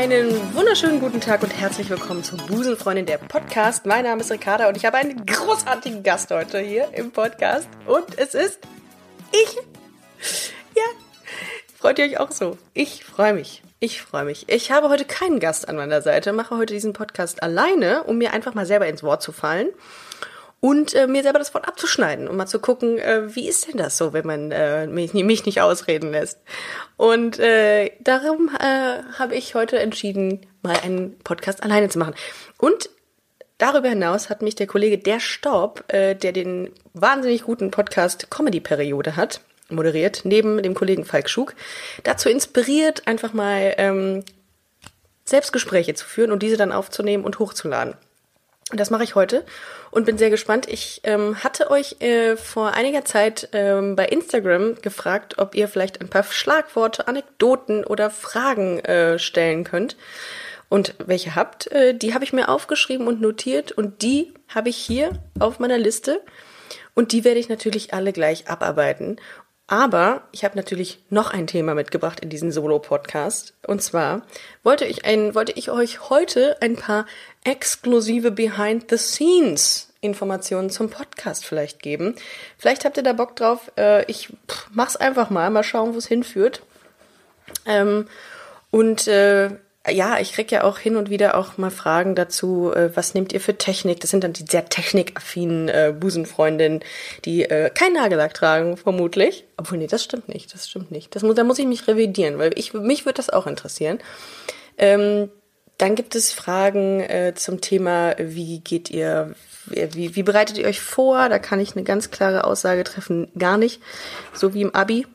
Einen wunderschönen guten Tag und herzlich willkommen zu Busenfreundin der Podcast. Mein Name ist Ricarda und ich habe einen großartigen Gast heute hier im Podcast. Und es ist ich. Ja, freut ihr euch auch so? Ich freue mich. Ich freue mich. Ich habe heute keinen Gast an meiner Seite, mache heute diesen Podcast alleine, um mir einfach mal selber ins Wort zu fallen und äh, mir selber das Wort abzuschneiden und mal zu gucken, äh, wie ist denn das so, wenn man äh, mich, mich nicht ausreden lässt. Und äh, darum äh, habe ich heute entschieden, mal einen Podcast alleine zu machen. Und darüber hinaus hat mich der Kollege Der Staub, äh, der den wahnsinnig guten Podcast Comedy Periode hat, moderiert, neben dem Kollegen Falk Schug, dazu inspiriert, einfach mal ähm, Selbstgespräche zu führen und diese dann aufzunehmen und hochzuladen. Und das mache ich heute und bin sehr gespannt. Ich ähm, hatte euch äh, vor einiger Zeit ähm, bei Instagram gefragt, ob ihr vielleicht ein paar Schlagworte, Anekdoten oder Fragen äh, stellen könnt. Und welche habt, äh, die habe ich mir aufgeschrieben und notiert und die habe ich hier auf meiner Liste. Und die werde ich natürlich alle gleich abarbeiten. Aber ich habe natürlich noch ein Thema mitgebracht in diesen Solo-Podcast. Und zwar wollte ich, ein, wollte ich euch heute ein paar exklusive Behind-the-Scenes-Informationen zum Podcast vielleicht geben. Vielleicht habt ihr da Bock drauf. Äh, ich mach's einfach mal, mal schauen, wo es hinführt. Ähm, und äh, ja, ich krieg ja auch hin und wieder auch mal Fragen dazu, äh, was nehmt ihr für Technik? Das sind dann die sehr technikaffinen äh, Busenfreundinnen, die äh, kein Nagellack tragen, vermutlich. Obwohl, nee, das stimmt nicht, das stimmt nicht. Das muss, da muss ich mich revidieren, weil ich, mich würde das auch interessieren. Ähm, dann gibt es Fragen äh, zum Thema, wie geht ihr, wie, wie bereitet ihr euch vor? Da kann ich eine ganz klare Aussage treffen, gar nicht. So wie im Abi.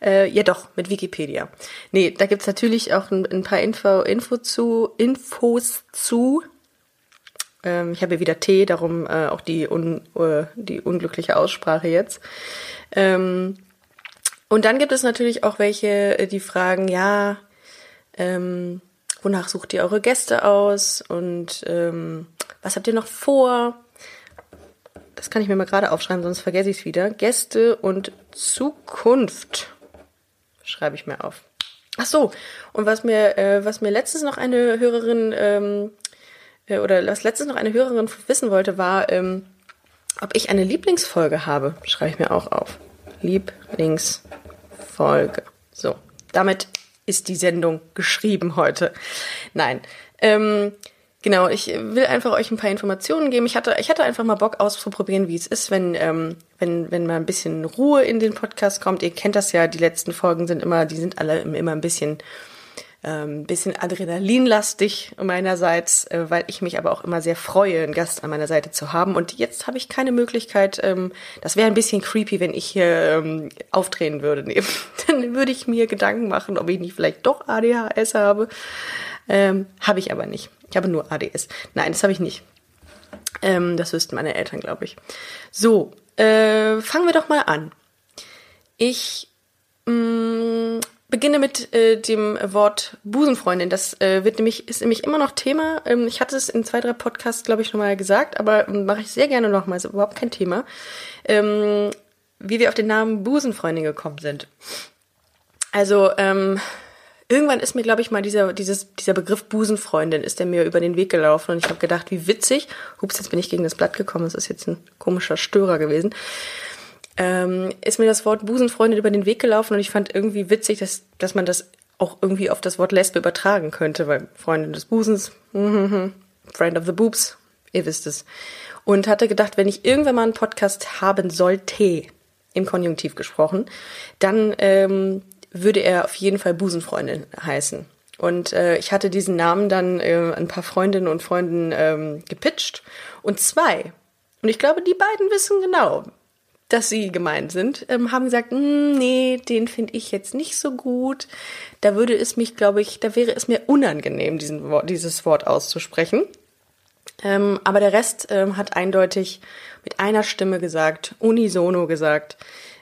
Äh, ja doch, mit Wikipedia. Nee, da gibt's natürlich auch ein, ein paar Info, Info zu, Infos zu. Ähm, ich habe hier wieder T, darum äh, auch die, un, äh, die unglückliche Aussprache jetzt. Ähm, und dann gibt es natürlich auch welche, äh, die fragen, ja, ähm, wonach sucht ihr eure Gäste aus und ähm, was habt ihr noch vor? Das kann ich mir mal gerade aufschreiben, sonst vergesse ich es wieder. Gäste und Zukunft schreibe ich mir auf. Ach so, und was mir, äh, was mir letztens noch eine Hörerin ähm, äh, oder was letztens noch eine Hörerin wissen wollte, war, ähm, ob ich eine Lieblingsfolge habe. Schreibe ich mir auch auf. Lieblingsfolge. So, damit ist die Sendung geschrieben heute. Nein. Ähm, Genau, ich will einfach euch ein paar Informationen geben. Ich hatte, ich hatte einfach mal Bock auszuprobieren, wie es ist, wenn, ähm, wenn, wenn mal ein bisschen Ruhe in den Podcast kommt. Ihr kennt das ja, die letzten Folgen sind immer, die sind alle immer ein bisschen, ähm, bisschen adrenalinlastig meinerseits, äh, weil ich mich aber auch immer sehr freue, einen Gast an meiner Seite zu haben. Und jetzt habe ich keine Möglichkeit, ähm, das wäre ein bisschen creepy, wenn ich hier ähm, auftreten würde. Nee, dann würde ich mir Gedanken machen, ob ich nicht vielleicht doch ADHS habe. Ähm, habe ich aber nicht. Ich habe nur ADS. Nein, das habe ich nicht. Ähm, das wüssten meine Eltern, glaube ich. So, äh, fangen wir doch mal an. Ich mh, mm, beginne mit äh, dem Wort Busenfreundin. Das äh, wird nämlich, ist nämlich immer noch Thema. Ähm, ich hatte es in zwei, drei Podcasts, glaube ich, schon mal gesagt, aber ähm, mache ich sehr gerne nochmal. Ist überhaupt kein Thema. Ähm, wie wir auf den Namen Busenfreundin gekommen sind. Also, ähm, irgendwann ist mir, glaube ich, mal dieser, dieses, dieser Begriff Busenfreundin ist der mir über den Weg gelaufen und ich habe gedacht, wie witzig. Hups, jetzt bin ich gegen das Blatt gekommen, das ist jetzt ein komischer Störer gewesen. Ähm, ist mir das Wort Busenfreundin über den Weg gelaufen und ich fand irgendwie witzig, dass, dass man das auch irgendwie auf das Wort Lesbe übertragen könnte, weil Freundin des Busens, Friend of the Boobs, ihr wisst es. Und hatte gedacht, wenn ich irgendwann mal einen Podcast haben sollte, im Konjunktiv gesprochen, dann ähm, würde er auf jeden Fall Busenfreundin heißen. Und äh, ich hatte diesen Namen dann äh, ein paar Freundinnen und Freunden ähm, gepitcht. Und zwei, und ich glaube, die beiden wissen genau, dass sie gemeint sind, ähm, haben gesagt, hm, nee, den finde ich jetzt nicht so gut. Da würde es mich, glaube ich, da wäre es mir unangenehm, diesen, dieses Wort auszusprechen. Ähm, aber der Rest ähm, hat eindeutig mit einer Stimme gesagt, unisono gesagt,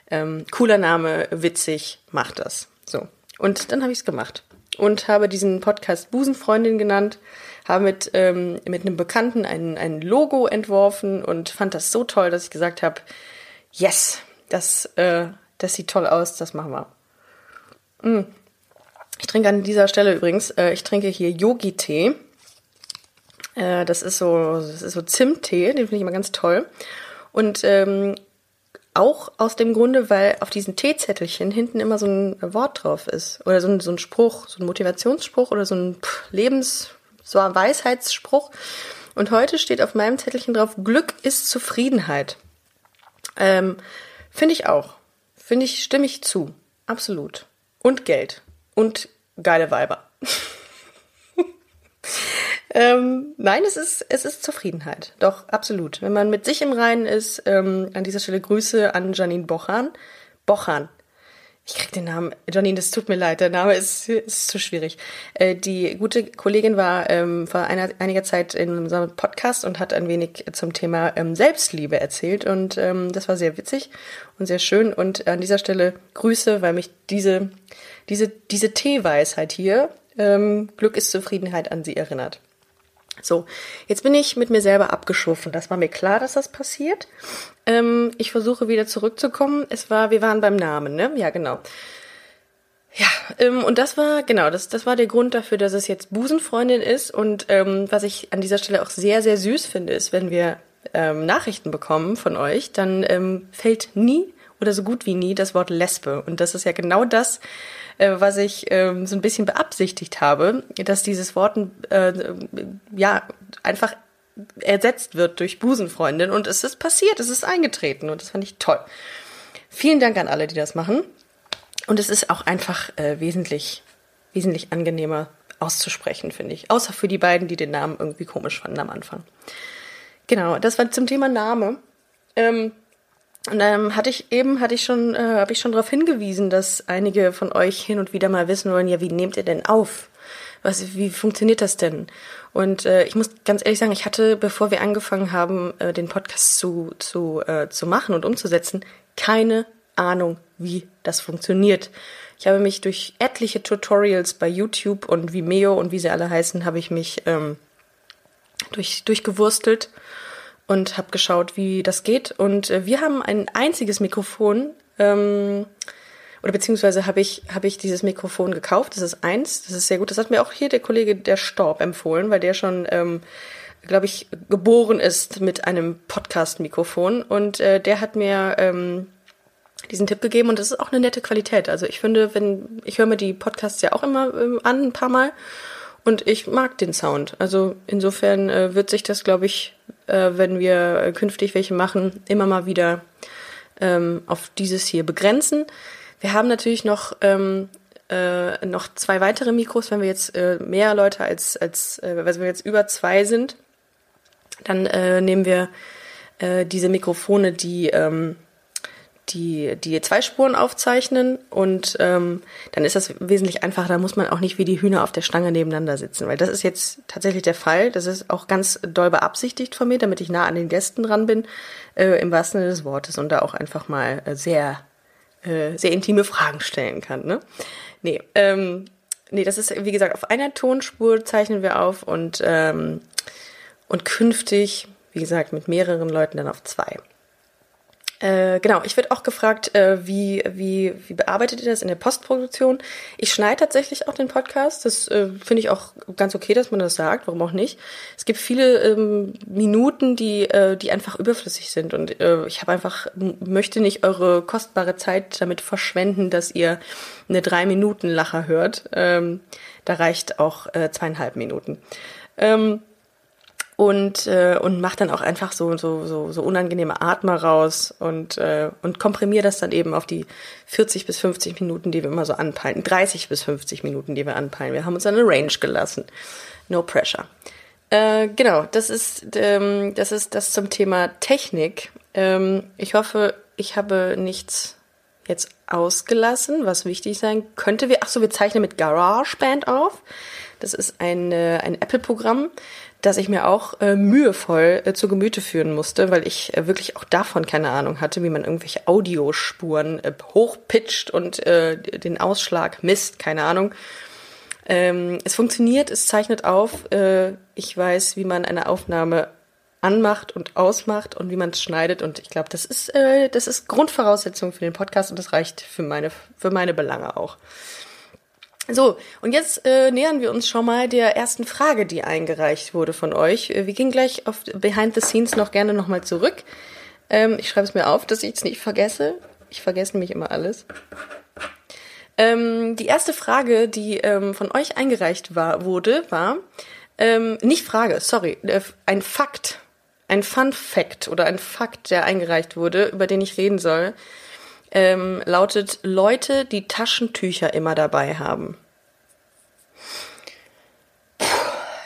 ähm, cooler Name, witzig, mach das. So. Und dann habe ich es gemacht und habe diesen Podcast Busenfreundin genannt, habe mit, ähm, mit einem Bekannten ein, ein Logo entworfen und fand das so toll, dass ich gesagt habe, yes, das, äh, das sieht toll aus, das machen wir. Mm. Ich trinke an dieser Stelle übrigens, äh, ich trinke hier Yogi-Tee. Äh, das ist so, das ist so Zimttee, den finde ich immer ganz toll. Und ähm, auch aus dem Grunde, weil auf diesen Teezettelchen hinten immer so ein Wort drauf ist. Oder so ein, so ein Spruch, so ein Motivationsspruch oder so ein Lebens-, so ein Weisheitsspruch. Und heute steht auf meinem Zettelchen drauf, Glück ist Zufriedenheit. Ähm, Finde ich auch. Finde ich, stimme ich zu. Absolut. Und Geld. Und geile Weiber. ähm, nein, es ist, es ist Zufriedenheit. Doch, absolut. Wenn man mit sich im Reinen ist, ähm, an dieser Stelle Grüße an Janine Bochan. Bochan. Ich krieg den Namen, Janine, das tut mir leid, der Name ist, ist zu schwierig. Äh, die gute Kollegin war ähm, vor einer, einiger Zeit in unserem Podcast und hat ein wenig zum Thema ähm, Selbstliebe erzählt und ähm, das war sehr witzig und sehr schön und an dieser Stelle Grüße, weil mich diese, diese, diese Teeweisheit hier, ähm, Glück ist Zufriedenheit an sie erinnert. So, jetzt bin ich mit mir selber abgeschuffen. Das war mir klar, dass das passiert. Ähm, ich versuche wieder zurückzukommen. Es war, wir waren beim Namen, ne? Ja, genau. Ja, ähm, und das war, genau, das, das war der Grund dafür, dass es jetzt Busenfreundin ist. Und ähm, was ich an dieser Stelle auch sehr, sehr süß finde, ist, wenn wir ähm, Nachrichten bekommen von euch, dann ähm, fällt nie oder so gut wie nie das Wort Lesbe. Und das ist ja genau das, äh, was ich ähm, so ein bisschen beabsichtigt habe, dass dieses Wort äh, ja einfach ersetzt wird durch Busenfreundin. Und es ist passiert, es ist eingetreten und das fand ich toll. Vielen Dank an alle, die das machen. Und es ist auch einfach äh, wesentlich, wesentlich angenehmer auszusprechen, finde ich. Außer für die beiden, die den Namen irgendwie komisch fanden am Anfang. Genau, das war zum Thema Name. Ähm, und ähm, hatte ich eben, hatte ich schon, äh, habe ich schon darauf hingewiesen, dass einige von euch hin und wieder mal wissen wollen, ja, wie nehmt ihr denn auf? Was, wie funktioniert das denn? Und äh, ich muss ganz ehrlich sagen, ich hatte, bevor wir angefangen haben, äh, den Podcast zu, zu, äh, zu machen und umzusetzen, keine Ahnung, wie das funktioniert. Ich habe mich durch etliche Tutorials bei YouTube und Vimeo und wie sie alle heißen, habe ich mich ähm, durch, durchgewurstelt und habe geschaut, wie das geht. Und äh, wir haben ein einziges Mikrofon, ähm, oder beziehungsweise habe ich, hab ich dieses Mikrofon gekauft. Das ist eins, das ist sehr gut. Das hat mir auch hier der Kollege der Storb empfohlen, weil der schon, ähm, glaube ich, geboren ist mit einem Podcast-Mikrofon. Und äh, der hat mir ähm, diesen Tipp gegeben und das ist auch eine nette Qualität. Also ich finde, wenn, ich höre mir die Podcasts ja auch immer ähm, an, ein paar Mal. Und ich mag den Sound. Also insofern äh, wird sich das, glaube ich, äh, wenn wir künftig welche machen, immer mal wieder ähm, auf dieses hier begrenzen. Wir haben natürlich noch ähm, äh, noch zwei weitere Mikros, wenn wir jetzt äh, mehr Leute als als äh, also wenn wir jetzt über zwei sind, dann äh, nehmen wir äh, diese Mikrofone, die ähm, die, die zwei Spuren aufzeichnen und ähm, dann ist das wesentlich einfacher. Da muss man auch nicht wie die Hühner auf der Stange nebeneinander sitzen, weil das ist jetzt tatsächlich der Fall. Das ist auch ganz doll beabsichtigt von mir, damit ich nah an den Gästen dran bin, äh, im wahrsten Sinne des Wortes und da auch einfach mal äh, sehr, äh, sehr intime Fragen stellen kann. Ne? Nee, ähm, nee, das ist, wie gesagt, auf einer Tonspur zeichnen wir auf und, ähm, und künftig, wie gesagt, mit mehreren Leuten dann auf zwei. Äh, genau, ich werde auch gefragt, äh, wie, wie, wie bearbeitet ihr das in der Postproduktion? Ich schneide tatsächlich auch den Podcast. Das äh, finde ich auch ganz okay, dass man das sagt. Warum auch nicht? Es gibt viele ähm, Minuten, die, äh, die einfach überflüssig sind. Und äh, ich habe einfach, möchte nicht eure kostbare Zeit damit verschwenden, dass ihr eine Drei-Minuten-Lacher hört. Ähm, da reicht auch zweieinhalb Minuten. Ähm, und äh, und mach dann auch einfach so so so, so unangenehme Atmer raus und äh, und komprimiere das dann eben auf die 40 bis 50 Minuten, die wir immer so anpeilen, 30 bis 50 Minuten, die wir anpeilen. Wir haben uns eine Range gelassen. No pressure. Äh, genau, das ist ähm, das ist das zum Thema Technik. Ähm, ich hoffe, ich habe nichts jetzt ausgelassen, was wichtig sein könnte. Wir, ach so, wir zeichnen mit GarageBand auf. Das ist ein, äh, ein Apple-Programm, das ich mir auch äh, mühevoll äh, zu Gemüte führen musste, weil ich äh, wirklich auch davon keine Ahnung hatte, wie man irgendwelche Audiospuren äh, hochpitcht und äh, den Ausschlag misst, keine Ahnung. Ähm, es funktioniert, es zeichnet auf. Äh, ich weiß, wie man eine Aufnahme anmacht und ausmacht und wie man es schneidet. Und ich glaube, das ist, äh, das ist Grundvoraussetzung für den Podcast und das reicht für meine, für meine Belange auch. So, und jetzt äh, nähern wir uns schon mal der ersten Frage, die eingereicht wurde von euch. Äh, wir gehen gleich auf Behind the Scenes noch gerne nochmal zurück. Ähm, ich schreibe es mir auf, dass ich es nicht vergesse. Ich vergesse nämlich immer alles. Ähm, die erste Frage, die ähm, von euch eingereicht war, wurde, war, ähm, nicht Frage, sorry, äh, ein Fakt, ein Fun Fact oder ein Fakt, der eingereicht wurde, über den ich reden soll ähm, lautet Leute, die Taschentücher immer dabei haben.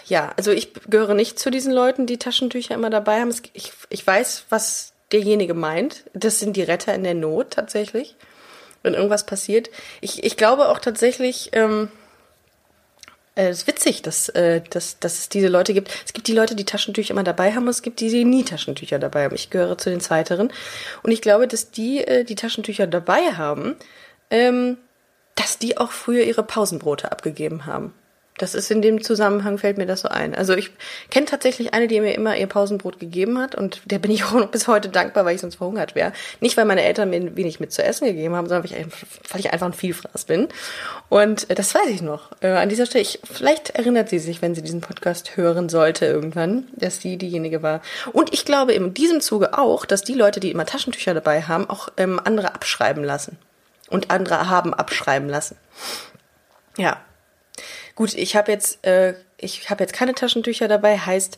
Ja, also ich gehöre nicht zu diesen Leuten, die Taschentücher immer dabei haben. Ich, ich weiß, was derjenige meint. Das sind die Retter in der Not tatsächlich, wenn irgendwas passiert. Ich, ich glaube auch tatsächlich, ähm, äh, es ist witzig, dass, äh, dass, dass es diese Leute gibt. Es gibt die Leute, die Taschentücher immer dabei haben und es gibt die, die nie Taschentücher dabei haben. Ich gehöre zu den Zweiteren. Und ich glaube, dass die, äh, die Taschentücher dabei haben, ähm, dass die auch früher ihre Pausenbrote abgegeben haben. Das ist in dem Zusammenhang fällt mir das so ein. Also ich kenne tatsächlich eine, die mir immer ihr Pausenbrot gegeben hat und der bin ich auch noch bis heute dankbar, weil ich sonst verhungert wäre. Nicht, weil meine Eltern mir wenig mit zu essen gegeben haben, sondern weil ich, einfach ein Vielfraß bin. Und äh, das weiß ich noch. Äh, an dieser Stelle, ich, vielleicht erinnert sie sich, wenn sie diesen Podcast hören sollte irgendwann, dass sie diejenige war. Und ich glaube in diesem Zuge auch, dass die Leute, die immer Taschentücher dabei haben, auch ähm, andere abschreiben lassen. Und andere haben abschreiben lassen. Ja, Gut, ich habe jetzt, äh, ich habe jetzt keine Taschentücher dabei, heißt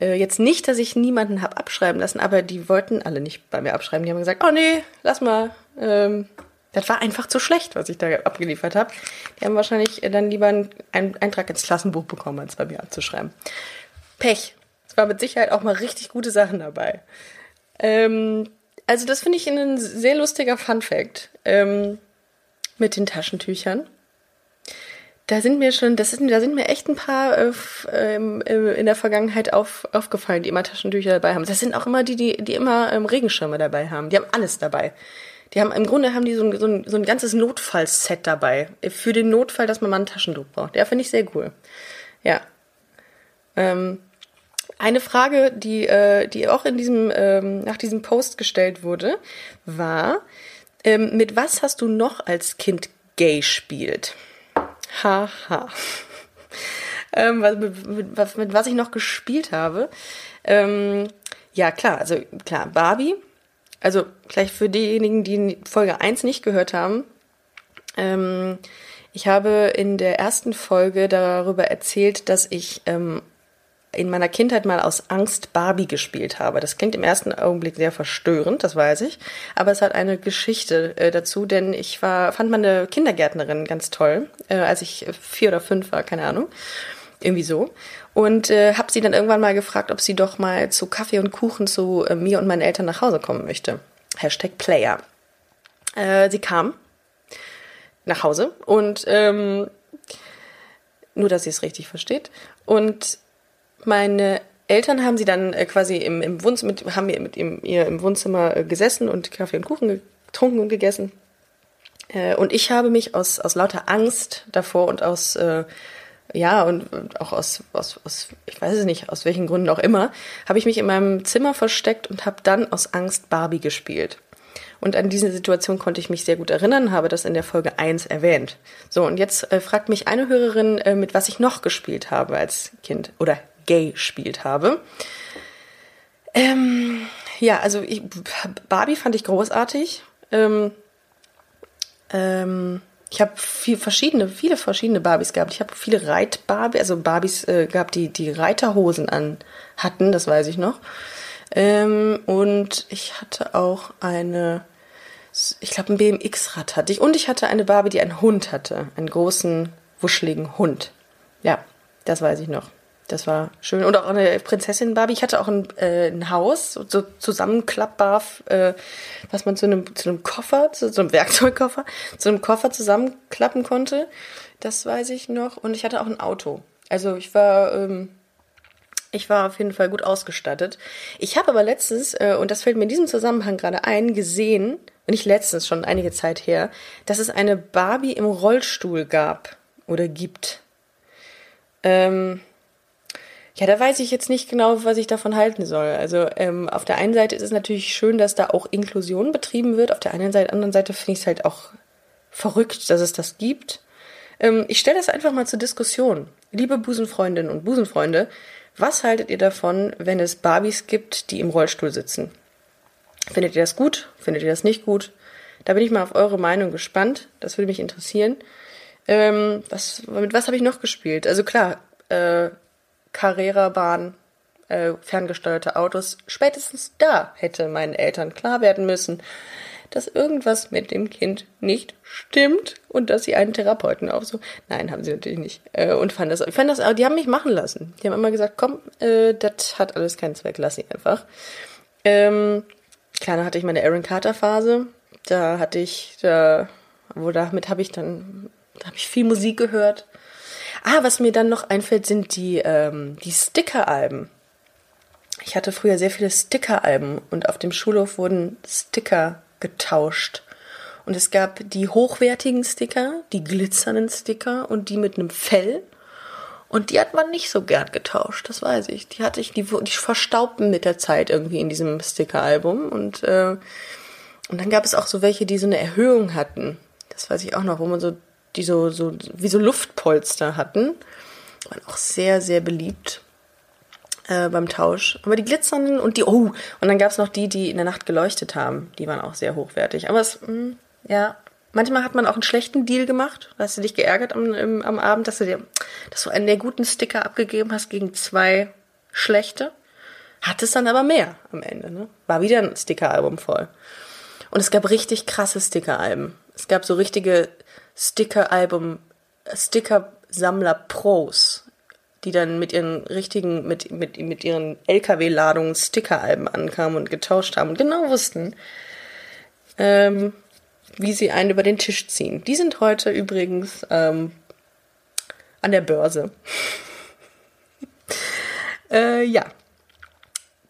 äh, jetzt nicht, dass ich niemanden habe abschreiben lassen, aber die wollten alle nicht bei mir abschreiben. Die haben gesagt, oh nee, lass mal. Ähm, das war einfach zu schlecht, was ich da abgeliefert habe. Die haben wahrscheinlich dann lieber einen Eintrag ins Klassenbuch bekommen, als bei mir abzuschreiben. Pech. Es war mit Sicherheit auch mal richtig gute Sachen dabei. Ähm, also das finde ich ein sehr lustiger Fun Fact ähm, mit den Taschentüchern. Da sind mir schon, das sind, da sind mir echt ein paar äh, ähm, äh, in der Vergangenheit auf, aufgefallen, die immer Taschentücher dabei haben. Das sind auch immer die, die, die immer ähm, Regenschirme dabei haben. Die haben alles dabei. Die haben im Grunde haben die so ein, so ein, so ein ganzes Notfallset dabei. Für den Notfall, dass man mal ein Taschentuch braucht. Ja, finde ich sehr cool. Ja. Ähm, eine Frage, die, äh, die auch in diesem, ähm, nach diesem Post gestellt wurde, war, ähm, mit was hast du noch als Kind gay spielt? Haha. ähm, was, mit, mit, mit, was ich noch gespielt habe. Ähm, ja, klar, also klar, Barbie. Also gleich für diejenigen, die Folge 1 nicht gehört haben. Ähm, ich habe in der ersten Folge darüber erzählt, dass ich ähm, in meiner Kindheit mal aus Angst Barbie gespielt habe. Das klingt im ersten Augenblick sehr verstörend, das weiß ich. Aber es hat eine Geschichte äh, dazu, denn ich war, fand meine Kindergärtnerin ganz toll, äh, als ich vier oder fünf war, keine Ahnung. Irgendwie so. Und äh, habe sie dann irgendwann mal gefragt, ob sie doch mal zu Kaffee und Kuchen zu äh, mir und meinen Eltern nach Hause kommen möchte. Hashtag Player. Äh, sie kam nach Hause und ähm, nur, dass sie es richtig versteht. Und meine Eltern haben sie dann äh, quasi im, im Wohnzimmer, haben mit ihm, ihr im Wohnzimmer äh, gesessen und Kaffee und Kuchen getrunken und gegessen. Äh, und ich habe mich aus, aus lauter Angst davor und aus, ja, und auch aus, aus, aus, ich weiß es nicht, aus welchen Gründen auch immer, habe ich mich in meinem Zimmer versteckt und habe dann aus Angst Barbie gespielt. Und an diese Situation konnte ich mich sehr gut erinnern, habe das in der Folge 1 erwähnt. So, und jetzt äh, fragt mich eine Hörerin, äh, mit was ich noch gespielt habe als Kind oder gay gespielt habe. Ähm, ja, also ich, Barbie fand ich großartig. Ähm, ähm, ich habe viel verschiedene, viele verschiedene Barbies gehabt. Ich habe viele Reit-Barbie, also Barbies äh, gehabt, die die Reiterhosen an hatten, das weiß ich noch. Ähm, und ich hatte auch eine, ich glaube, ein BMX-Rad hatte ich. Und ich hatte eine Barbie, die einen Hund hatte, einen großen, wuscheligen Hund. Ja, das weiß ich noch. Das war schön. Und auch eine Prinzessin Barbie. Ich hatte auch ein, äh, ein Haus, so zusammenklappbar, äh, was man zu einem, zu einem Koffer, zu so einem Werkzeugkoffer, zu einem Koffer zusammenklappen konnte. Das weiß ich noch. Und ich hatte auch ein Auto. Also ich war, ähm, ich war auf jeden Fall gut ausgestattet. Ich habe aber letztens, äh, und das fällt mir in diesem Zusammenhang gerade ein, gesehen, nicht letztens, schon einige Zeit her, dass es eine Barbie im Rollstuhl gab oder gibt. Ähm, ja, da weiß ich jetzt nicht genau, was ich davon halten soll. Also ähm, auf der einen Seite ist es natürlich schön, dass da auch Inklusion betrieben wird. Auf der einen Seite, anderen Seite finde ich es halt auch verrückt, dass es das gibt. Ähm, ich stelle das einfach mal zur Diskussion. Liebe Busenfreundinnen und Busenfreunde, was haltet ihr davon, wenn es Barbies gibt, die im Rollstuhl sitzen? Findet ihr das gut? Findet ihr das nicht gut? Da bin ich mal auf eure Meinung gespannt. Das würde mich interessieren. Ähm, was, mit was habe ich noch gespielt? Also klar, äh, Carrera-Bahn, äh, ferngesteuerte Autos. Spätestens da hätte meinen Eltern klar werden müssen, dass irgendwas mit dem Kind nicht stimmt und dass sie einen Therapeuten aufsuchen. Nein, haben sie natürlich nicht. Äh, und fand das, ich fand das, die haben mich machen lassen. Die haben immer gesagt, komm, äh, das hat alles keinen Zweck, lass sie einfach. Ähm, dann hatte ich meine Aaron Carter Phase. Da hatte ich, da, wo damit habe ich dann, da habe ich viel Musik gehört. Ah, was mir dann noch einfällt, sind die, ähm, die Sticker-Alben. Ich hatte früher sehr viele Sticker-Alben und auf dem Schulhof wurden Sticker getauscht. Und es gab die hochwertigen Sticker, die glitzernden Sticker und die mit einem Fell. Und die hat man nicht so gern getauscht, das weiß ich. Die hatte ich, die, die verstaubten mit der Zeit irgendwie in diesem Sticker-Album. Und, äh, und dann gab es auch so welche, die so eine Erhöhung hatten. Das weiß ich auch noch, wo man so, die so, so, wie so Luftpolster hatten. Waren auch sehr, sehr beliebt äh, beim Tausch. Aber die glitzernden und die, oh, und dann gab es noch die, die in der Nacht geleuchtet haben. Die waren auch sehr hochwertig. Aber es, mh, hm, ja, manchmal hat man auch einen schlechten Deal gemacht. Hast du dich geärgert am, im, am Abend, dass du dir, dass du einen der guten Sticker abgegeben hast gegen zwei schlechte? Hat es dann aber mehr am Ende, ne? War wieder ein Stickeralbum voll. Und es gab richtig krasse Stickeralben. Es gab so richtige Stickeralbum, Sticker-Sammler-Pros die dann mit ihren richtigen, mit, mit, mit ihren LKW-Ladungen Stickeralben ankamen und getauscht haben und genau wussten, ähm, wie sie einen über den Tisch ziehen. Die sind heute übrigens ähm, an der Börse. äh, ja.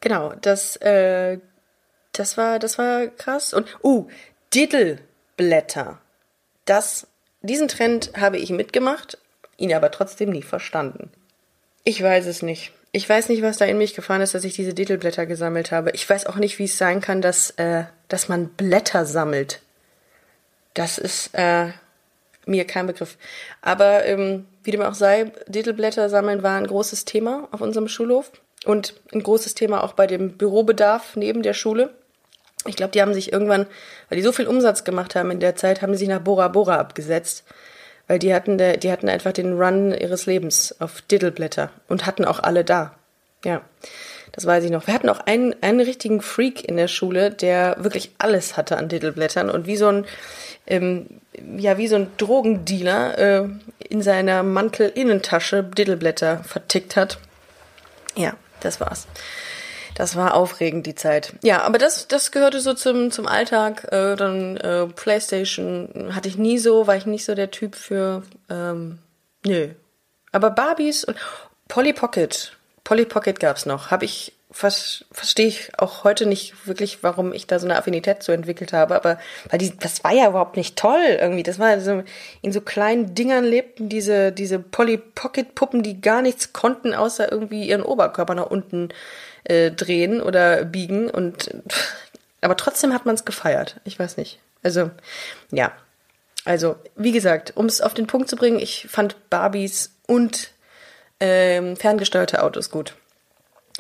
Genau, das, äh, das war, das war krass. Und, uh, Diddleblätter. Das, diesen Trend habe ich mitgemacht, ihn aber trotzdem nie verstanden. Ich weiß es nicht. Ich weiß nicht, was da in mich gefahren ist, dass ich diese Titelblätter gesammelt habe. Ich weiß auch nicht, wie es sein kann, dass, äh, dass man Blätter sammelt. Das ist äh, mir kein Begriff. Aber ähm, wie dem auch sei, Titelblätter sammeln war ein großes Thema auf unserem Schulhof und ein großes Thema auch bei dem Bürobedarf neben der Schule. Ich glaube, die haben sich irgendwann, weil die so viel Umsatz gemacht haben in der Zeit, haben sie sich nach Bora Bora abgesetzt weil die hatten, der, die hatten einfach den Run ihres Lebens auf Diddleblätter und hatten auch alle da. Ja, das weiß ich noch. Wir hatten auch einen, einen richtigen Freak in der Schule, der wirklich alles hatte an Diddleblättern und wie so ein, ähm, ja, wie so ein Drogendealer äh, in seiner Mantelinnentasche Diddleblätter vertickt hat. Ja, das war's. Das war aufregend, die Zeit. Ja, aber das, das gehörte so zum, zum Alltag. Äh, dann äh, Playstation hatte ich nie so, war ich nicht so der Typ für. Ähm, nö. Aber Barbies und Polly Pocket. Polly Pocket gab's noch. Habe ich verstehe ich auch heute nicht wirklich, warum ich da so eine Affinität zu entwickelt habe, aber weil die, das war ja überhaupt nicht toll irgendwie. Das war so, in so kleinen Dingern lebten diese, diese Polly Pocket Puppen, die gar nichts konnten, außer irgendwie ihren Oberkörper nach unten äh, drehen oder biegen und, aber trotzdem hat man es gefeiert. Ich weiß nicht. Also, ja. Also, wie gesagt, um es auf den Punkt zu bringen, ich fand Barbies und ähm, ferngesteuerte Autos gut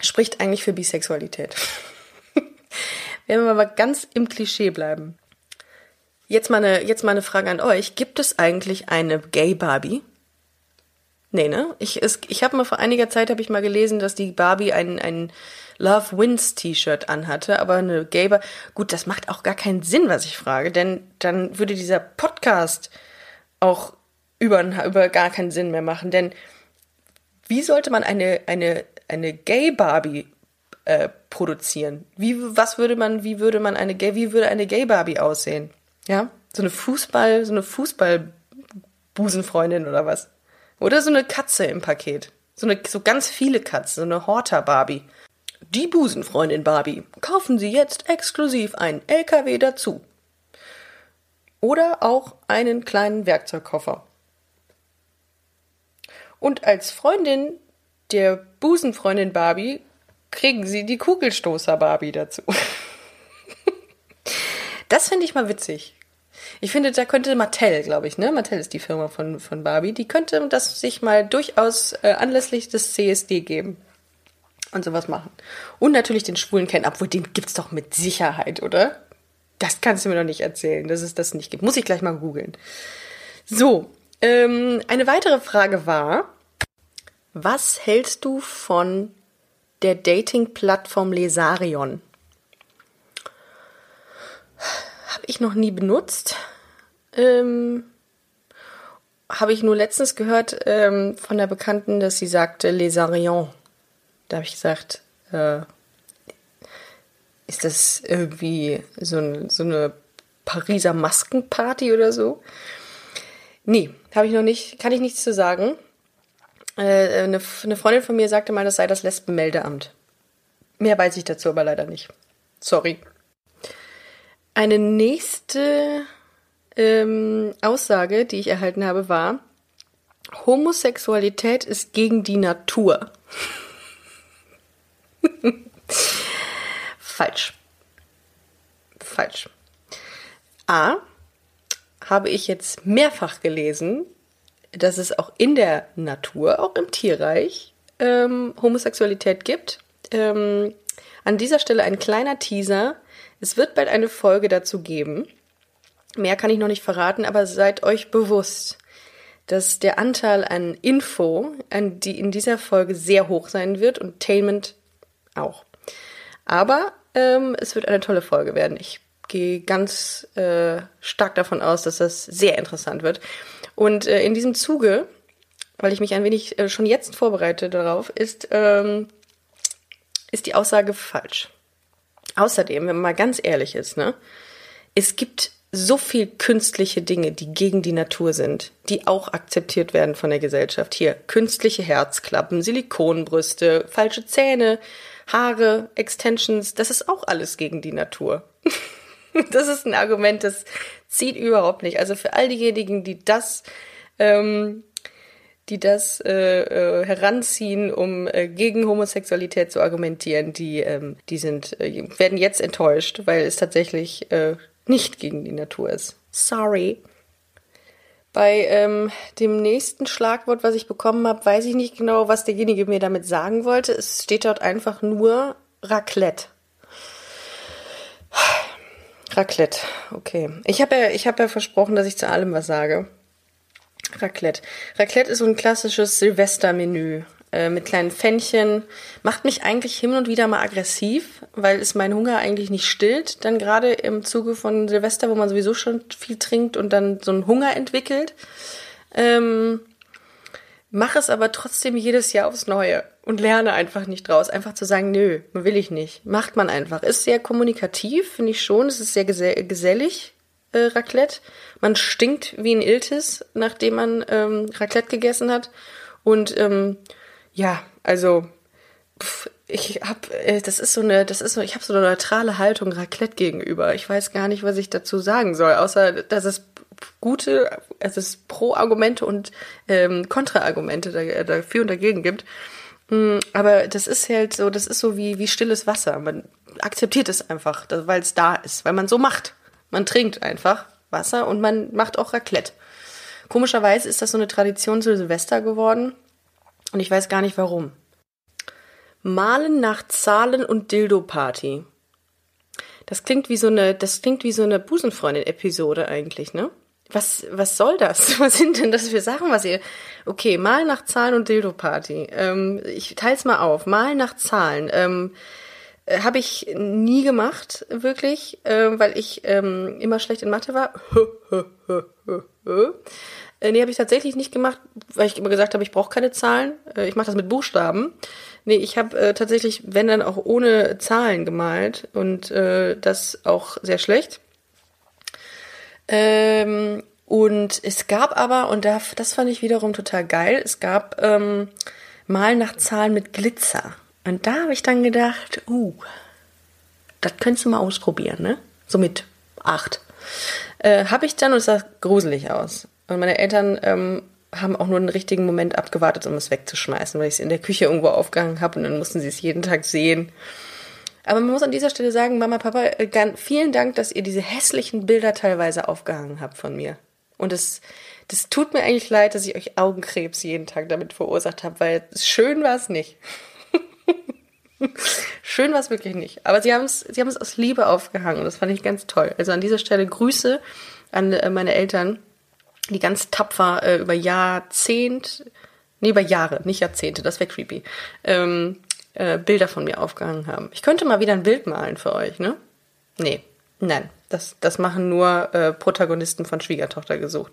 spricht eigentlich für Bisexualität. Wenn wir aber ganz im Klischee bleiben. Jetzt mal, eine, jetzt mal eine Frage an euch. Gibt es eigentlich eine Gay Barbie? Nee, ne? Ich, ich habe mal vor einiger Zeit habe ich mal gelesen, dass die Barbie ein, ein Love Wins T-Shirt anhatte, aber eine Gay Barbie. Gut, das macht auch gar keinen Sinn, was ich frage, denn dann würde dieser Podcast auch über, über gar keinen Sinn mehr machen, denn Wie sollte man eine, eine, eine Gay-Barbie äh, produzieren? Wie, was würde man, wie würde man eine Gay, wie würde eine Gay-Barbie aussehen? Ja? So eine Fußball, so eine Fußball-Busenfreundin oder was? Oder so eine Katze im Paket. So eine, so ganz viele Katzen, so eine Horter-Barbie. Die Busenfreundin Barbie. Kaufen Sie jetzt exklusiv einen LKW dazu. Oder auch einen kleinen Werkzeugkoffer. Und als Freundin der Busenfreundin Barbie kriegen Sie die Kugelstoßer Barbie dazu. das finde ich mal witzig. Ich finde, da könnte Mattel, glaube ich, ne? Mattel ist die Firma von, von Barbie, die könnte das sich mal durchaus äh, anlässlich des CSD geben und sowas machen. Und natürlich den schwulen Ken, obwohl den gibt's doch mit Sicherheit, oder? Das kannst du mir doch nicht erzählen, dass es das nicht gibt. Muss ich gleich mal googeln. So, ähm, eine weitere Frage war, was hältst du von der Dating-Plattform Lesarion? Habe ich noch nie benutzt. Ähm, Habe ich nur letztens gehört ähm, von der Bekannten, dass sie sagte Lesarion. Da habe ich gesagt, äh, ist das irgendwie so, ein, so eine Pariser Maskenparty oder so? Nee, habe ich noch nicht, kann ich nichts zu sagen. Äh, eine, eine Freundin von mir sagte mal, das sei das Lesbenmeldeamt. Mehr weiß ich dazu aber leider nicht. Sorry. Eine nächste ähm, Aussage, die ich erhalten habe, war, Homosexualität ist gegen die Natur. Falsch. Falsch. A. Habe ich jetzt mehrfach gelesen, dass es auch in der Natur, auch im Tierreich, ähm, Homosexualität gibt. Ähm, an dieser Stelle ein kleiner Teaser. Es wird bald eine Folge dazu geben. Mehr kann ich noch nicht verraten, aber seid euch bewusst, dass der Anteil an Info, an die in dieser Folge sehr hoch sein wird und Tainment auch. Aber ähm, es wird eine tolle Folge werden. Ich gehe ganz äh, stark davon aus, dass das sehr interessant wird. Und äh, in diesem Zuge, weil ich mich ein wenig äh, schon jetzt vorbereite darauf, ist, ähm, ist die Aussage falsch. Außerdem, wenn man mal ganz ehrlich ist, ne, es gibt so viel künstliche Dinge, die gegen die Natur sind, die auch akzeptiert werden von der Gesellschaft. Hier künstliche Herzklappen, Silikonbrüste, falsche Zähne, Haare, Extensions, das ist auch alles gegen die Natur. das ist ein Argument, das zieht überhaupt nicht. Also für all diejenigen, die das, ähm, die das äh, äh, heranziehen, um äh, gegen Homosexualität zu argumentieren, die, ähm, die sind, äh, werden jetzt enttäuscht, weil es tatsächlich äh, nicht gegen die Natur ist. Sorry. Bei ähm, dem nächsten Schlagwort, was ich bekommen habe, weiß ich nicht genau, was derjenige mir damit sagen wollte. Es steht dort einfach nur Raclette. Raclette, okay. Ich habe ja, ich habe ja versprochen, dass ich zu allem was sage. Raclette. Raclette ist so ein klassisches Silvestermenü äh, mit kleinen Pfännchen. Macht mich eigentlich hin und wieder mal aggressiv, weil es meinen Hunger eigentlich nicht stillt. Dann gerade im Zuge von Silvester, wo man sowieso schon viel trinkt und dann so einen Hunger entwickelt. Ähm, Mache es aber trotzdem jedes Jahr aufs Neue und lerne einfach nicht draus. Einfach zu sagen, nö, will ich nicht. Macht man einfach. Ist sehr kommunikativ, finde ich schon. Es ist sehr gesellig, äh, Raclette. Man stinkt wie ein Iltis, nachdem man ähm, Raclette gegessen hat. Und ähm, ja, also pff, ich habe, äh, das ist so eine, das ist so, ich habe so eine neutrale Haltung Raclette gegenüber. Ich weiß gar nicht, was ich dazu sagen soll, außer dass es gute, es ist Pro-Argumente und ähm, Kontra-Argumente dafür und dagegen gibt. Mm, aber das ist halt so, das ist so wie, wie stilles Wasser. Man akzeptiert es einfach, weil es da ist, weil man so macht. Man trinkt einfach Wasser und man macht auch Raclette. Komischerweise ist das so eine Tradition zu Silvester geworden und ich weiß gar nicht warum. Malen nach Zahlen und Dildo-Party. Das klingt wie so eine, das klingt wie so eine Busenfreundin-Episode eigentlich, ne? was, was soll das? Was sind denn das für Sachen, was ihr. Okay, mal nach Zahlen und Dildo-Party. Ähm, ich teil's mal auf. Mal nach Zahlen. Ähm, Habe ich nie gemacht, wirklich, äh, weil ich ähm, immer schlecht in Mathe war. Äh, nee, habe ich tatsächlich nicht gemacht, weil ich immer gesagt habe, ich brauche keine Zahlen. Äh, ich mache das mit Buchstaben. Nee, ich habe äh, tatsächlich, wenn dann auch ohne Zahlen gemalt und äh, das auch sehr schlecht. Ähm, und es gab aber, und da, das fand ich wiederum total geil, es gab ähm, Mal nach Zahlen mit Glitzer. Und da habe ich dann gedacht, uh, das könntest du mal ausprobieren, ne? So mit acht. Äh, habe ich dann und es sah gruselig aus. Und meine Eltern ähm, haben auch nur einen richtigen Moment abgewartet, um es wegzuschmeißen, weil ich es in der Küche irgendwo aufgehangen habe und dann mussten sie es jeden Tag sehen. Aber man muss an dieser Stelle sagen, Mama, Papa, äh, vielen Dank, dass ihr diese hässlichen Bilder teilweise aufgehangen habt von mir. Und es, das tut mir eigentlich leid, dass ich euch Augenkrebs jeden Tag damit verursacht habe, weil schön war es nicht. Schön war es wirklich nicht. Aber sie haben es, sie haben es aus Liebe aufgehangen und das fand ich ganz toll. Also an dieser Stelle Grüße an äh, meine Eltern, die ganz tapfer äh, über Jahrzehnt, nee, über Jahre, nicht Jahrzehnte, das wäre creepy, ähm, äh, Bilder von mir aufgehangen haben. Ich könnte mal wieder ein Bild malen für euch, ne? Nee, nein, das, das machen nur äh, Protagonisten von Schwiegertochter gesucht.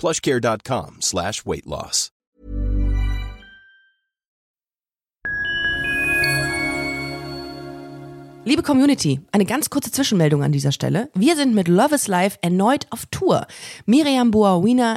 plushcare.com slash weight loss. Liebe Community, eine ganz kurze Zwischenmeldung an dieser Stelle. Wir sind mit Love is Life erneut auf Tour. Miriam Boawina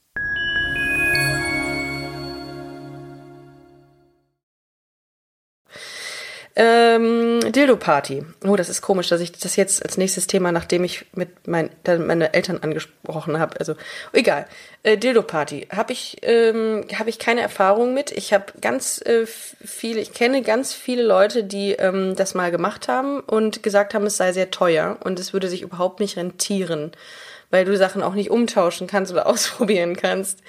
Ähm, Dildo-Party. Oh, das ist komisch, dass ich das jetzt als nächstes Thema, nachdem ich mit mein, meine Eltern angesprochen habe. Also, egal. Äh, Dildo-Party. Habe ich, ähm, hab ich keine Erfahrung mit. Ich habe ganz äh, viele, ich kenne ganz viele Leute, die ähm, das mal gemacht haben und gesagt haben, es sei sehr teuer und es würde sich überhaupt nicht rentieren, weil du Sachen auch nicht umtauschen kannst oder ausprobieren kannst.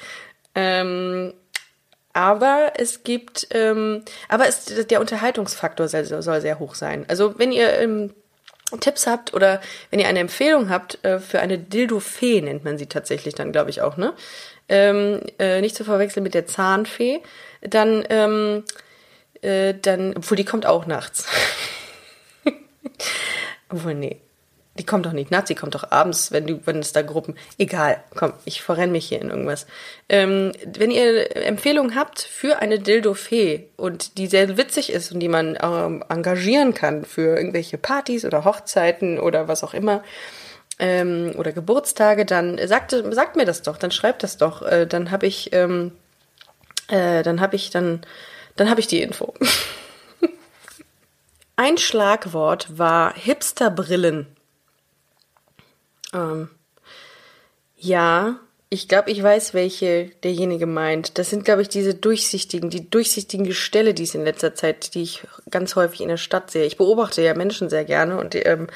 Ähm, aber es gibt, ähm, aber es, der Unterhaltungsfaktor soll, soll sehr hoch sein. Also wenn ihr ähm, Tipps habt oder wenn ihr eine Empfehlung habt äh, für eine Dildo-Fee, nennt man sie tatsächlich dann, glaube ich auch, ne? Ähm, äh, nicht zu verwechseln mit der Zahnfee, dann, ähm, äh, dann, obwohl die kommt auch nachts. obwohl, nee, die kommt doch nicht nachts, die kommt doch abends, wenn du, wenn es da Gruppen. Egal, komm, ich verrenne mich hier in irgendwas. Ähm, wenn ihr Empfehlungen habt für eine Dildo-Fee und die sehr witzig ist und die man ähm, engagieren kann für irgendwelche Partys oder Hochzeiten oder was auch immer, ähm, oder Geburtstage, dann sagt, sagt mir das doch, dann schreibt das doch. Äh, dann habe ich, ähm, äh, dann habe ich, dann, dann habe ich die Info. Ein Schlagwort war Hipsterbrillen. Ähm, ja, ich glaube, ich weiß, welche derjenige meint. Das sind, glaube ich, diese durchsichtigen, die durchsichtigen Gestelle, die es in letzter Zeit, die ich ganz häufig in der Stadt sehe. Ich beobachte ja Menschen sehr gerne und ähm,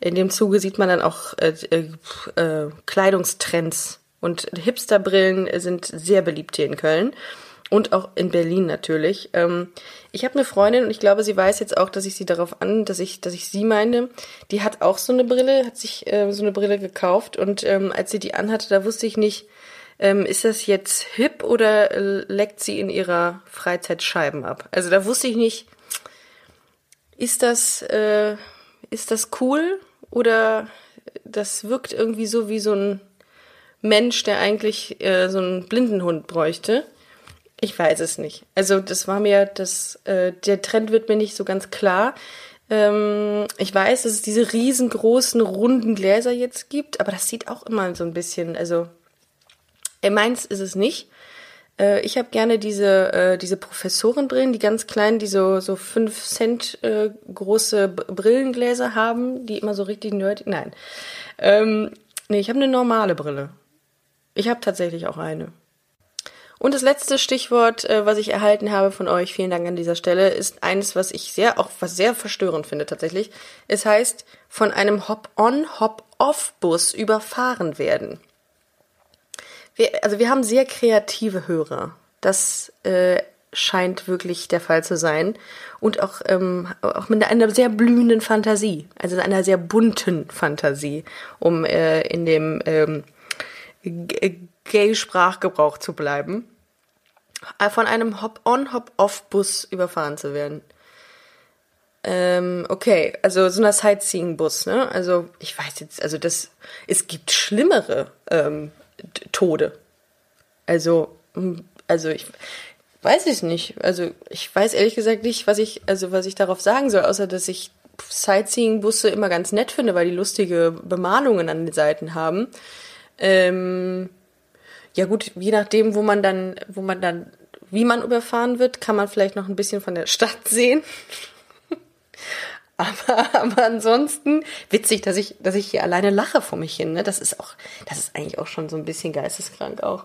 in dem Zuge sieht man dann auch äh, äh, äh, Kleidungstrends. Und Hipsterbrillen sind sehr beliebt hier in Köln und auch in Berlin natürlich. Ähm, ich habe eine Freundin und ich glaube, sie weiß jetzt auch, dass ich sie darauf an, dass ich, dass ich sie meine. Die hat auch so eine Brille, hat sich äh, so eine Brille gekauft und ähm, als sie die anhatte, da wusste ich nicht, ähm, ist das jetzt hip oder leckt sie in ihrer Freizeit Scheiben ab? Also da wusste ich nicht, ist das, äh, ist das cool oder das wirkt irgendwie so wie so ein Mensch, der eigentlich äh, so einen Blindenhund bräuchte. Ich weiß es nicht. Also das war mir, das, äh, der Trend wird mir nicht so ganz klar. Ähm, ich weiß, dass es diese riesengroßen, runden Gläser jetzt gibt, aber das sieht auch immer so ein bisschen, also äh, meins ist es nicht. Äh, ich habe gerne diese, äh, diese Professorenbrillen, die ganz kleinen, die so, so fünf Cent äh, große Brillengläser haben, die immer so richtig nerdig. Nein. Ähm, nee, ich habe eine normale Brille. Ich habe tatsächlich auch eine. Und das letzte Stichwort, äh, was ich erhalten habe von euch, vielen Dank an dieser Stelle, ist eines, was ich sehr, auch was sehr verstörend finde tatsächlich. Es heißt, von einem Hop-on, Hop-off-Bus überfahren werden. Wir, also wir haben sehr kreative Hörer. Das äh, scheint wirklich der Fall zu sein. Und auch, ähm, auch mit einer sehr blühenden Fantasie, also einer sehr bunten Fantasie, um äh, in dem ähm, Gay-Sprachgebrauch zu bleiben, äh, von einem Hop-on, Hop-off-Bus überfahren zu werden. Ähm, okay, also so einer Sightseeing-Bus, ne? Also ich weiß jetzt, also das, es gibt schlimmere ähm, Tode. Also, also ich weiß es nicht. Also ich weiß ehrlich gesagt nicht, was ich, also was ich darauf sagen soll, außer dass ich Sightseeing-Busse immer ganz nett finde, weil die lustige Bemalungen an den Seiten haben. Ähm, ja gut, je nachdem, wo man dann, wo man dann, wie man überfahren wird, kann man vielleicht noch ein bisschen von der Stadt sehen. aber, aber ansonsten witzig, dass ich, dass ich hier alleine lache vor mich hin. Ne? Das ist auch, das ist eigentlich auch schon so ein bisschen geisteskrank auch.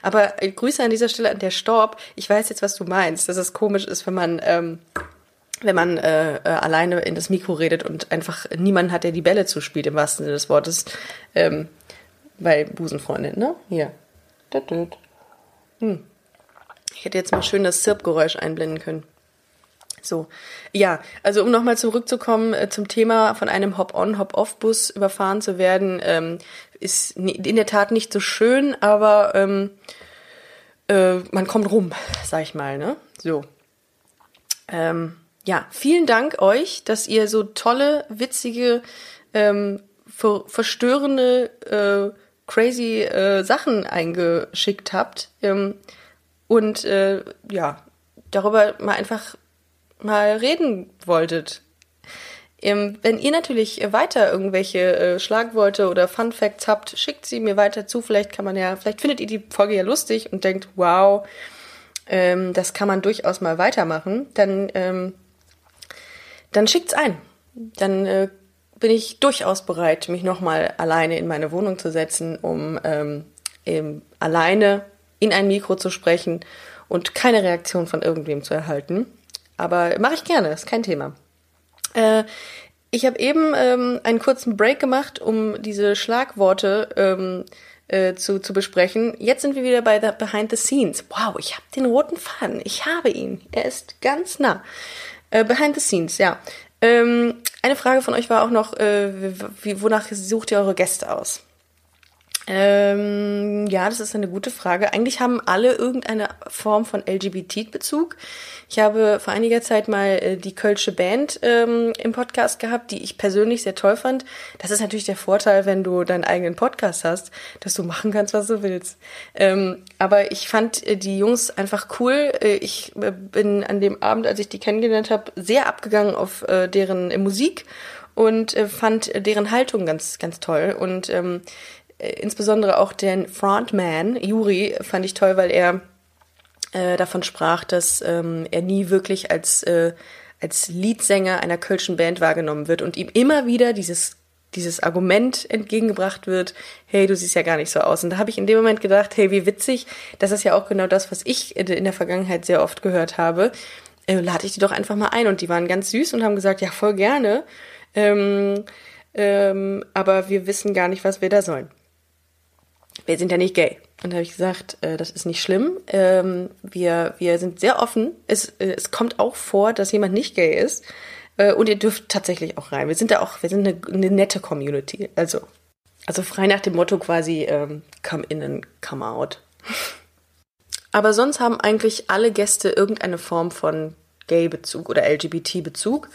Aber äh, Grüße an dieser Stelle an der Storb. Ich weiß jetzt, was du meinst, dass es komisch ist, wenn man ähm, wenn man äh, äh, alleine in das Mikro redet und einfach niemanden hat, der die Bälle zuspielt, im wahrsten Sinne des Wortes. Ähm, weil Busenfreundin, ne? Hier. Hm. Ich hätte jetzt mal schön das Zirpgeräusch einblenden können. So, ja, also um nochmal zurückzukommen äh, zum Thema von einem Hop-on, Hop-off-Bus überfahren zu werden, ähm, ist in der Tat nicht so schön, aber ähm, äh, man kommt rum, sag ich mal, ne? So. Ähm, ja, vielen Dank euch, dass ihr so tolle, witzige, ähm, ver verstörende, äh, crazy äh, Sachen eingeschickt habt. Ähm, und äh, ja, darüber mal einfach mal reden wolltet. Ähm, wenn ihr natürlich weiter irgendwelche äh, Schlagworte oder Fun Facts habt, schickt sie mir weiter zu. Vielleicht kann man ja, vielleicht findet ihr die Folge ja lustig und denkt, wow, ähm, das kann man durchaus mal weitermachen. Dann, ähm, dann schickt's ein. Dann äh, bin ich durchaus bereit, mich nochmal alleine in meine Wohnung zu setzen, um ähm, eben alleine in ein Mikro zu sprechen und keine Reaktion von irgendwem zu erhalten. Aber mache ich gerne, ist kein Thema. Äh, ich habe eben ähm, einen kurzen Break gemacht, um diese Schlagworte ähm, äh, zu, zu besprechen. Jetzt sind wir wieder bei der Behind the Scenes. Wow, ich habe den roten Faden. Ich habe ihn. Er ist ganz nah. Äh, behind the Scenes, ja. Ähm, eine Frage von euch war auch noch, äh, wie, wonach sucht ihr eure Gäste aus? Ähm, ja, das ist eine gute Frage. Eigentlich haben alle irgendeine Form von LGBT-Bezug. Ich habe vor einiger Zeit mal äh, die Kölsche Band ähm, im Podcast gehabt, die ich persönlich sehr toll fand. Das ist natürlich der Vorteil, wenn du deinen eigenen Podcast hast, dass du machen kannst, was du willst. Ähm, aber ich fand äh, die Jungs einfach cool. Äh, ich äh, bin an dem Abend, als ich die kennengelernt habe, sehr abgegangen auf äh, deren Musik und fand deren Haltung ganz, ganz toll. Und ähm, äh, insbesondere auch den Frontman, Juri, fand ich toll, weil er äh, davon sprach, dass ähm, er nie wirklich als, äh, als Leadsänger einer kölschen Band wahrgenommen wird und ihm immer wieder dieses dieses Argument entgegengebracht wird, hey, du siehst ja gar nicht so aus. Und da habe ich in dem Moment gedacht, hey, wie witzig, das ist ja auch genau das, was ich in der Vergangenheit sehr oft gehört habe. Äh, lade ich die doch einfach mal ein. Und die waren ganz süß und haben gesagt, ja, voll gerne. Ähm, ähm, aber wir wissen gar nicht, was wir da sollen wir sind ja nicht gay. Und da habe ich gesagt, äh, das ist nicht schlimm. Ähm, wir, wir sind sehr offen. Es, äh, es kommt auch vor, dass jemand nicht gay ist. Äh, und ihr dürft tatsächlich auch rein. Wir sind da auch, wir sind eine, eine nette Community. Also, also frei nach dem Motto quasi, ähm, come in and come out. Aber sonst haben eigentlich alle Gäste irgendeine Form von Gay-Bezug oder LGBT-Bezug.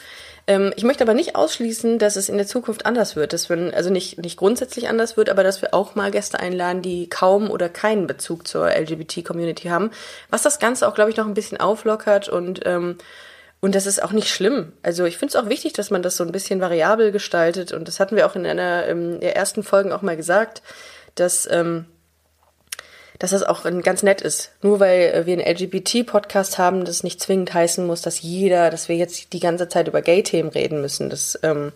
Ähm, ich möchte aber nicht ausschließen, dass es in der Zukunft anders wird. Dass wir, also nicht, nicht grundsätzlich anders wird, aber dass wir auch mal Gäste einladen, die kaum oder keinen Bezug zur LGBT-Community haben. Was das Ganze auch, glaube ich, noch ein bisschen auflockert und ähm, Und das ist auch nicht schlimm. Also ich finde es auch wichtig, dass man das so ein bisschen variabel gestaltet. Und das hatten wir auch in einer ähm, der ersten Folgen auch mal gesagt, dass, ähm, dass das auch ganz nett ist. Nur weil wir einen LGBT-Podcast haben, das nicht zwingend heißen muss, dass jeder, dass wir jetzt die ganze Zeit über Gay-Themen reden müssen. Das, ähm,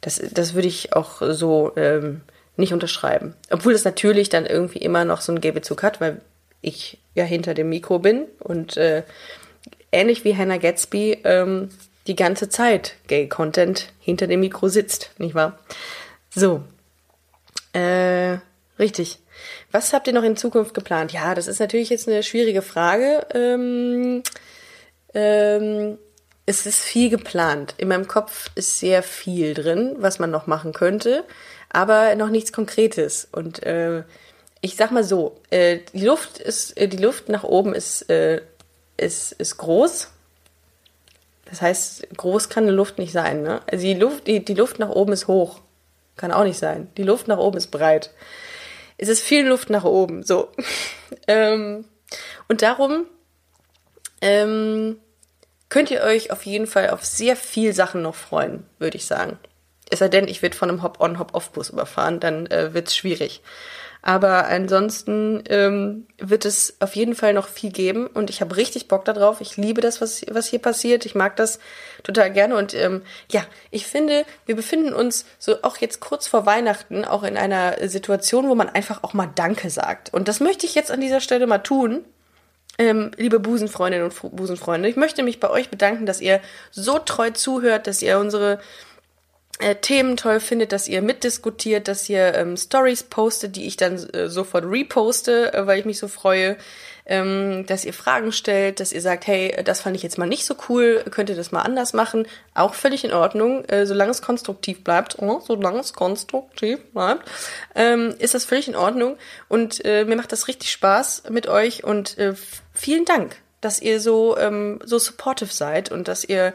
das, das würde ich auch so ähm, nicht unterschreiben. Obwohl es natürlich dann irgendwie immer noch so einen Gay-Bezug hat, weil ich ja hinter dem Mikro bin und äh, ähnlich wie Hannah Gatsby ähm, die ganze Zeit Gay-Content hinter dem Mikro sitzt, nicht wahr? So. Äh, richtig. Was habt ihr noch in Zukunft geplant? Ja, das ist natürlich jetzt eine schwierige Frage. Ähm, ähm, es ist viel geplant. In meinem Kopf ist sehr viel drin, was man noch machen könnte, aber noch nichts Konkretes. Und äh, ich sag mal so, äh, die Luft ist, äh, die Luft nach oben ist, äh, ist, ist groß. Das heißt, groß kann eine Luft nicht sein. Ne? Also die Luft, die, die Luft nach oben ist hoch. Kann auch nicht sein. Die Luft nach oben ist breit. Es ist viel Luft nach oben. So. ähm, und darum ähm, könnt ihr euch auf jeden Fall auf sehr viel Sachen noch freuen, würde ich sagen. Es sei denn, ich werde von einem Hop-on, Hop-off-Bus überfahren, dann äh, wird es schwierig. Aber ansonsten ähm, wird es auf jeden Fall noch viel geben und ich habe richtig Bock darauf. Ich liebe das, was, was hier passiert. Ich mag das total gerne und ähm, ja, ich finde, wir befinden uns so auch jetzt kurz vor Weihnachten auch in einer Situation, wo man einfach auch mal Danke sagt. Und das möchte ich jetzt an dieser Stelle mal tun. Ähm, liebe Busenfreundinnen und Busenfreunde, ich möchte mich bei euch bedanken, dass ihr so treu zuhört, dass ihr unsere äh, Themen toll findet, dass ihr mitdiskutiert, dass ihr ähm, Stories postet, die ich dann äh, sofort reposte, äh, weil ich mich so freue, ähm, dass ihr Fragen stellt, dass ihr sagt, hey, das fand ich jetzt mal nicht so cool, könnt ihr das mal anders machen, auch völlig in Ordnung, äh, solange es konstruktiv bleibt, oh, solange es konstruktiv bleibt, ähm, ist das völlig in Ordnung. Und äh, mir macht das richtig Spaß mit euch und äh, vielen Dank, dass ihr so ähm, so supportive seid und dass ihr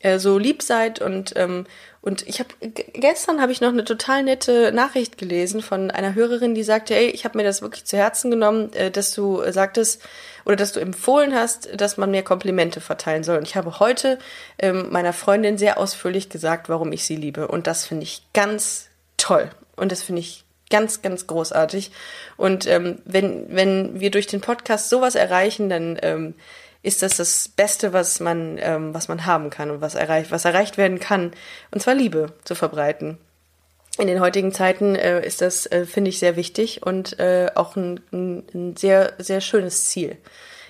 äh, so lieb seid und ähm, und ich habe gestern habe ich noch eine total nette Nachricht gelesen von einer Hörerin, die sagte, ey, ich habe mir das wirklich zu Herzen genommen, äh, dass du sagtest oder dass du empfohlen hast, dass man mehr Komplimente verteilen soll. Und ich habe heute ähm, meiner Freundin sehr ausführlich gesagt, warum ich sie liebe. Und das finde ich ganz toll. Und das finde ich ganz, ganz großartig. Und ähm, wenn, wenn wir durch den Podcast sowas erreichen, dann ähm, ist das das Beste, was man, ähm, was man haben kann und was erreicht, was erreicht werden kann. Und zwar Liebe zu verbreiten. In den heutigen Zeiten äh, ist das, äh, finde ich, sehr wichtig und äh, auch ein, ein, sehr, sehr schönes Ziel.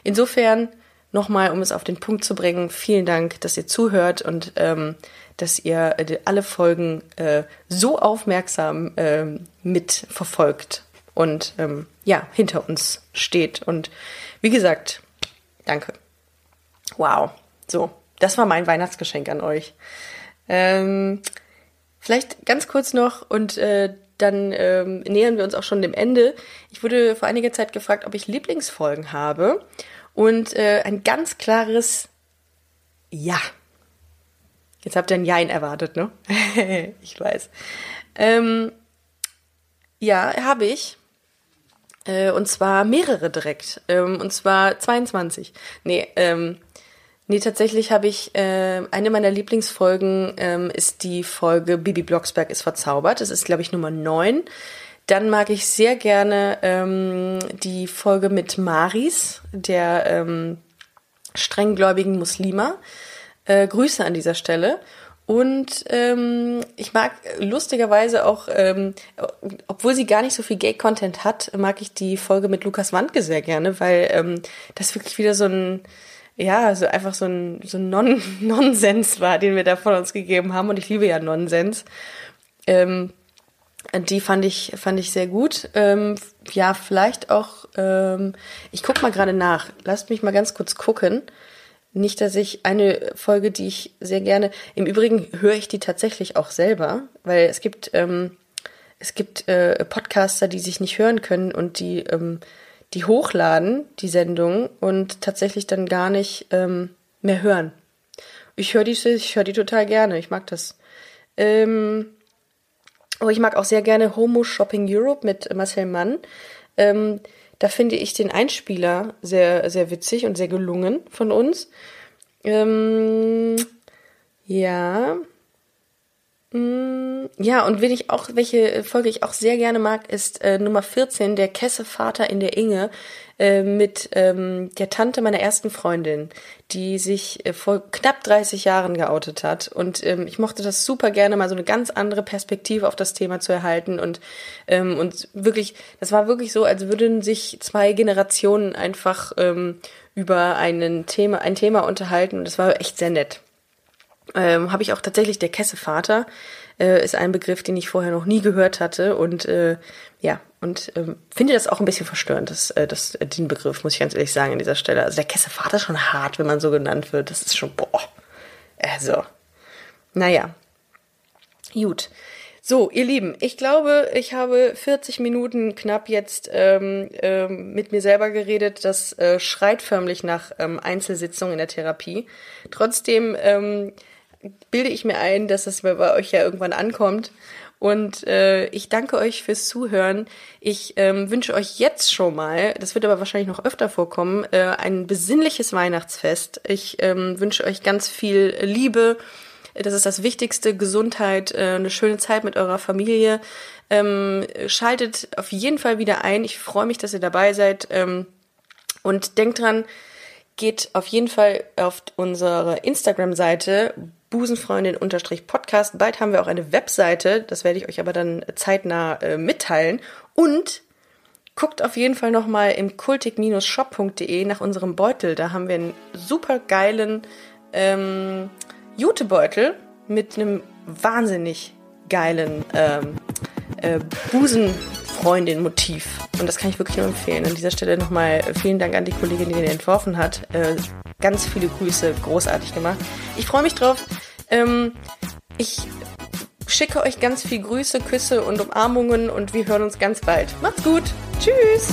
Insofern nochmal, um es auf den Punkt zu bringen, vielen Dank, dass ihr zuhört und ähm, dass ihr äh, alle Folgen äh, so aufmerksam äh, mitverfolgt und ähm, ja, hinter uns steht. Und wie gesagt, danke. Wow. So, das war mein Weihnachtsgeschenk an euch. Ähm, vielleicht ganz kurz noch und äh, dann ähm, nähern wir uns auch schon dem Ende. Ich wurde vor einiger Zeit gefragt, ob ich Lieblingsfolgen habe. Und äh, ein ganz klares Ja. Jetzt habt ihr ein Jein erwartet, ne? ich weiß. Ähm, ja, habe ich. Äh, und zwar mehrere direkt. Ähm, und zwar 22. Nee, ähm, nee tatsächlich habe ich, äh, eine meiner Lieblingsfolgen ähm, ist die Folge Bibi Blocksberg ist verzaubert. Das ist, glaube ich, Nummer 9. Dann mag ich sehr gerne ähm, die Folge mit Maris, der ähm, strenggläubigen Muslima. Äh, Grüße an dieser Stelle. Und ähm, ich mag lustigerweise auch, ähm, obwohl sie gar nicht so viel Gay-Content hat, mag ich die Folge mit Lukas Wandke sehr gerne, weil ähm, das wirklich wieder so ein, ja, so einfach so ein, so ein non Nonsens war, den wir da von uns gegeben haben. Und ich liebe ja Nonsens. Ähm, die fand ich, fand ich sehr gut. Ähm, ja, vielleicht auch, ähm, ich guck mal gerade nach. Lasst mich mal ganz kurz gucken. Nicht, dass ich eine Folge, die ich sehr gerne, im Übrigen höre ich die tatsächlich auch selber, weil es gibt, ähm, es gibt äh, Podcaster, die sich nicht hören können und die, ähm, die hochladen, die Sendung, und tatsächlich dann gar nicht ähm, mehr hören. Ich höre die, ich höre die total gerne, ich mag das. Ähm, aber ich mag auch sehr gerne Homo Shopping Europe mit Marcel Mann. Ähm, da finde ich den Einspieler sehr, sehr witzig und sehr gelungen von uns. Ähm, ja. Mm, Ja, und wen ich auch, welche Folge ich auch sehr gerne mag, ist äh, Nummer 14, der Kessevater in der Inge, äh, mit ähm, der Tante meiner ersten Freundin, die sich äh, vor knapp 30 Jahren geoutet hat. Und ähm, ich mochte das super gerne, mal so eine ganz andere Perspektive auf das Thema zu erhalten. Und, ähm, und wirklich, das war wirklich so, als würden sich zwei Generationen einfach ähm, über einen Thema, ein Thema unterhalten. Und das war echt sehr nett ähm, habe ich auch tatsächlich der Kessevater äh, ist ein Begriff, den ich vorher noch nie gehört hatte und äh, ja und ähm, finde das auch ein bisschen verstörend, das, äh, das, äh, den Begriff muss ich ganz ehrlich sagen an dieser Stelle. Also der Kessevater ist schon hart, wenn man so genannt wird. Das ist schon boah. Also naja, gut. So, ihr Lieben, ich glaube, ich habe 40 Minuten knapp jetzt ähm, ähm, mit mir selber geredet. Das äh, schreit förmlich nach ähm, Einzelsitzungen in der Therapie. Trotzdem ähm, bilde ich mir ein, dass es bei euch ja irgendwann ankommt. Und äh, ich danke euch fürs Zuhören. Ich ähm, wünsche euch jetzt schon mal, das wird aber wahrscheinlich noch öfter vorkommen, äh, ein besinnliches Weihnachtsfest. Ich ähm, wünsche euch ganz viel Liebe. Das ist das Wichtigste, Gesundheit, äh, eine schöne Zeit mit eurer Familie. Ähm, schaltet auf jeden Fall wieder ein. Ich freue mich, dass ihr dabei seid. Ähm, und denkt dran, geht auf jeden Fall auf unsere Instagram-Seite busenfreundin-podcast. Bald haben wir auch eine Webseite, das werde ich euch aber dann zeitnah äh, mitteilen. Und guckt auf jeden Fall nochmal im kultig-shop.de nach unserem Beutel. Da haben wir einen super geilen ähm, Jutebeutel mit einem wahnsinnig geilen ähm, äh, Busenfreundin-Motiv. Und das kann ich wirklich nur empfehlen. An dieser Stelle nochmal vielen Dank an die Kollegin, die den entworfen hat. Äh, ganz viele Grüße, großartig gemacht. Ich freue mich drauf. Ähm, ich schicke euch ganz viel Grüße, Küsse und Umarmungen und wir hören uns ganz bald. Macht's gut. Tschüss.